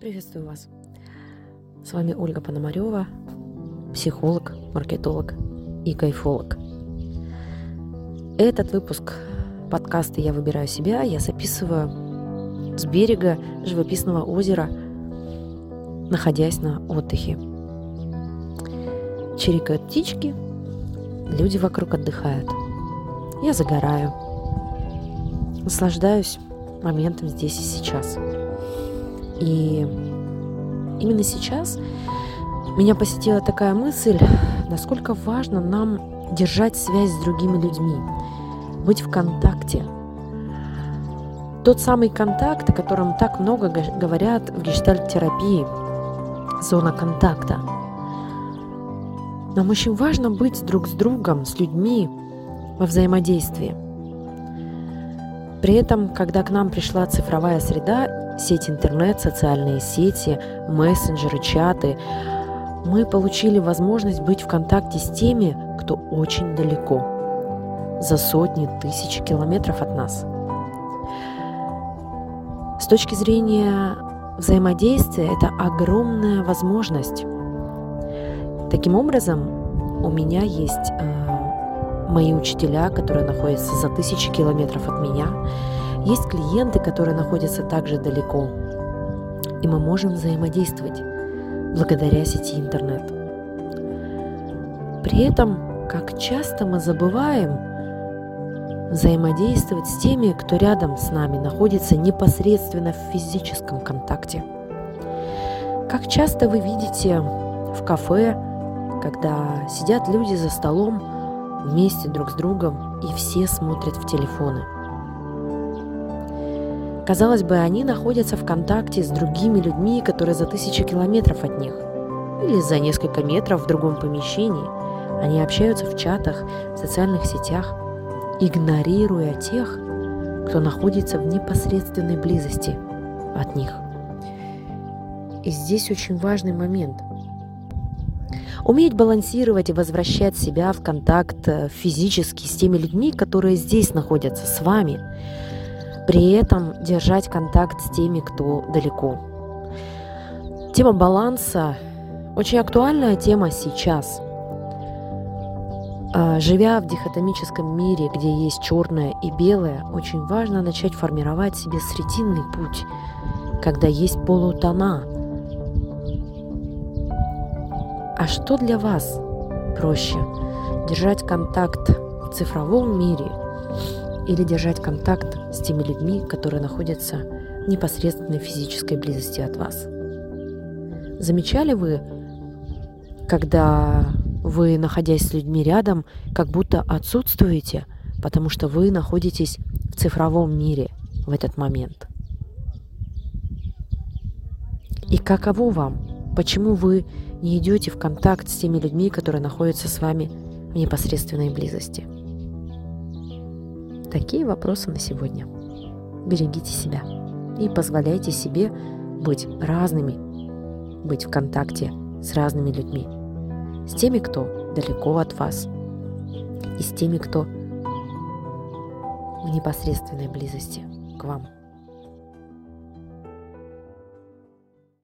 Приветствую вас. С вами Ольга Пономарева, психолог, маркетолог и кайфолог. Этот выпуск подкаста «Я выбираю себя» я записываю с берега живописного озера, находясь на отдыхе. Чирикают птички, люди вокруг отдыхают. Я загораю, наслаждаюсь моментом здесь и сейчас. И именно сейчас меня посетила такая мысль, насколько важно нам держать связь с другими людьми, быть в контакте. Тот самый контакт, о котором так много говорят в гештальт-терапии, зона контакта. Нам очень важно быть друг с другом, с людьми во взаимодействии. При этом, когда к нам пришла цифровая среда, сеть интернет, социальные сети, мессенджеры, чаты, мы получили возможность быть в контакте с теми, кто очень далеко, за сотни тысяч километров от нас. С точки зрения взаимодействия это огромная возможность. Таким образом, у меня есть э, мои учителя, которые находятся за тысячи километров от меня, есть клиенты, которые находятся также далеко, и мы можем взаимодействовать благодаря сети интернет. При этом, как часто мы забываем взаимодействовать с теми, кто рядом с нами находится непосредственно в физическом контакте. Как часто вы видите в кафе, когда сидят люди за столом вместе друг с другом и все смотрят в телефоны. Казалось бы, они находятся в контакте с другими людьми, которые за тысячи километров от них, или за несколько метров в другом помещении. Они общаются в чатах, в социальных сетях, игнорируя тех, кто находится в непосредственной близости от них. И здесь очень важный момент. Уметь балансировать и возвращать себя в контакт э, физически с теми людьми, которые здесь находятся с вами – при этом держать контакт с теми, кто далеко. Тема баланса очень актуальная тема сейчас. А, живя в дихотомическом мире, где есть черное и белое, очень важно начать формировать себе срединный путь, когда есть полутона. А что для вас проще? Держать контакт в цифровом мире или держать контакт с теми людьми, которые находятся в непосредственной физической близости от вас. Замечали вы, когда вы, находясь с людьми рядом, как будто отсутствуете, потому что вы находитесь в цифровом мире в этот момент? И каково вам? Почему вы не идете в контакт с теми людьми, которые находятся с вами в непосредственной близости? Такие вопросы на сегодня. Берегите себя и позволяйте себе быть разными, быть в контакте с разными людьми. С теми, кто далеко от вас, и с теми, кто в непосредственной близости к вам.